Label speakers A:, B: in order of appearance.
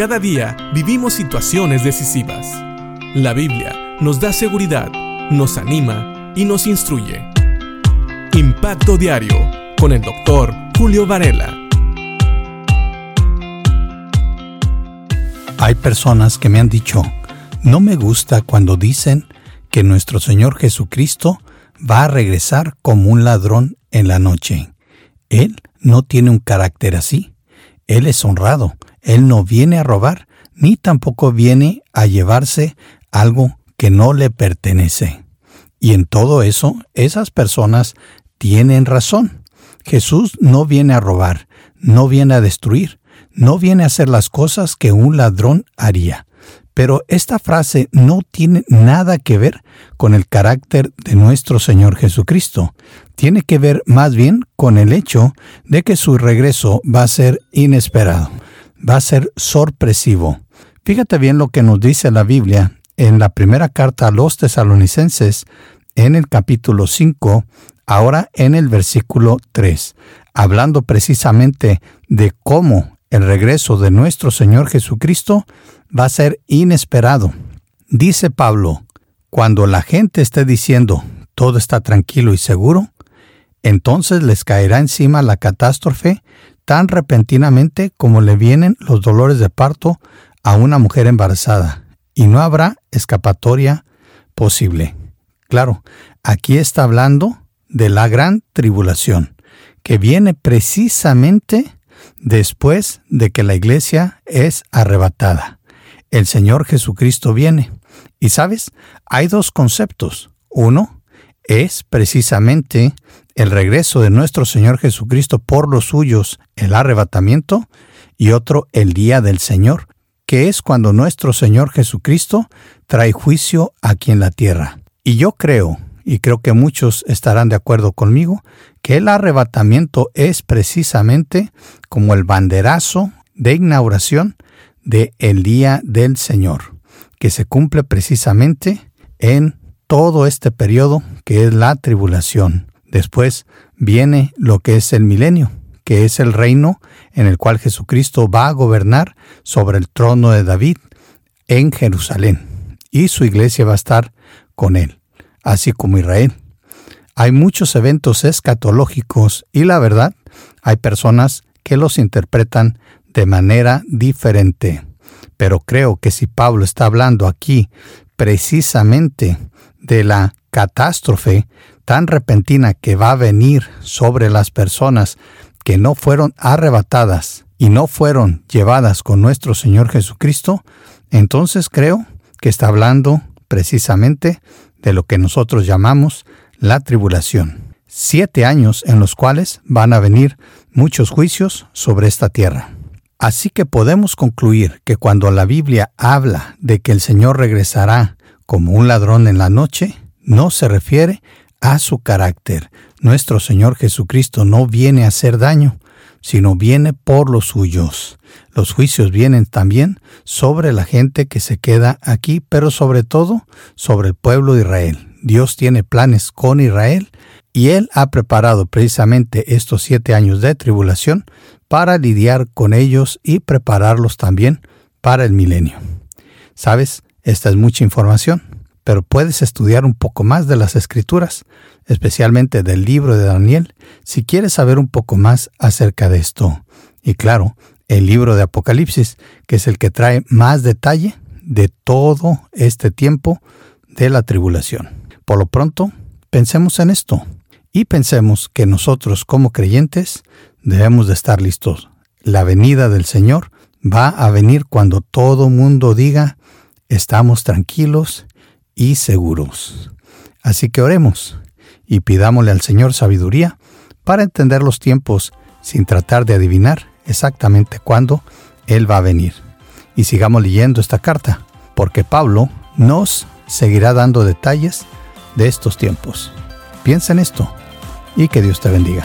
A: Cada día vivimos situaciones decisivas. La Biblia nos da seguridad, nos anima y nos instruye. Impacto Diario con el doctor Julio Varela.
B: Hay personas que me han dicho, no me gusta cuando dicen que nuestro Señor Jesucristo va a regresar como un ladrón en la noche. Él no tiene un carácter así. Él es honrado. Él no viene a robar, ni tampoco viene a llevarse algo que no le pertenece. Y en todo eso, esas personas tienen razón. Jesús no viene a robar, no viene a destruir, no viene a hacer las cosas que un ladrón haría. Pero esta frase no tiene nada que ver con el carácter de nuestro Señor Jesucristo. Tiene que ver más bien con el hecho de que su regreso va a ser inesperado, va a ser sorpresivo. Fíjate bien lo que nos dice la Biblia en la primera carta a los tesalonicenses, en el capítulo 5, ahora en el versículo 3, hablando precisamente de cómo el regreso de nuestro Señor Jesucristo va a ser inesperado. Dice Pablo, cuando la gente esté diciendo todo está tranquilo y seguro, entonces les caerá encima la catástrofe tan repentinamente como le vienen los dolores de parto a una mujer embarazada, y no habrá escapatoria posible. Claro, aquí está hablando de la gran tribulación, que viene precisamente después de que la iglesia es arrebatada el Señor Jesucristo viene. Y sabes, hay dos conceptos. Uno es precisamente el regreso de nuestro Señor Jesucristo por los suyos, el arrebatamiento, y otro el día del Señor, que es cuando nuestro Señor Jesucristo trae juicio aquí en la tierra. Y yo creo, y creo que muchos estarán de acuerdo conmigo, que el arrebatamiento es precisamente como el banderazo de inauguración de el día del Señor, que se cumple precisamente en todo este periodo que es la tribulación. Después viene lo que es el milenio, que es el reino en el cual Jesucristo va a gobernar sobre el trono de David en Jerusalén, y su iglesia va a estar con él, así como Israel. Hay muchos eventos escatológicos y la verdad, hay personas que los interpretan de manera diferente. Pero creo que si Pablo está hablando aquí precisamente de la catástrofe tan repentina que va a venir sobre las personas que no fueron arrebatadas y no fueron llevadas con nuestro Señor Jesucristo, entonces creo que está hablando precisamente de lo que nosotros llamamos la tribulación. Siete años en los cuales van a venir muchos juicios sobre esta tierra. Así que podemos concluir que cuando la Biblia habla de que el Señor regresará como un ladrón en la noche, no se refiere a su carácter. Nuestro Señor Jesucristo no viene a hacer daño, sino viene por los suyos. Los juicios vienen también sobre la gente que se queda aquí, pero sobre todo sobre el pueblo de Israel. Dios tiene planes con Israel y Él ha preparado precisamente estos siete años de tribulación para lidiar con ellos y prepararlos también para el milenio. Sabes, esta es mucha información, pero puedes estudiar un poco más de las escrituras, especialmente del libro de Daniel, si quieres saber un poco más acerca de esto. Y claro, el libro de Apocalipsis, que es el que trae más detalle de todo este tiempo de la tribulación. Por lo pronto, pensemos en esto y pensemos que nosotros como creyentes debemos de estar listos. La venida del Señor va a venir cuando todo mundo diga estamos tranquilos y seguros. Así que oremos y pidámosle al Señor sabiduría para entender los tiempos sin tratar de adivinar exactamente cuándo Él va a venir. Y sigamos leyendo esta carta, porque Pablo nos seguirá dando detalles de estos tiempos. Piensa en esto y que Dios te bendiga.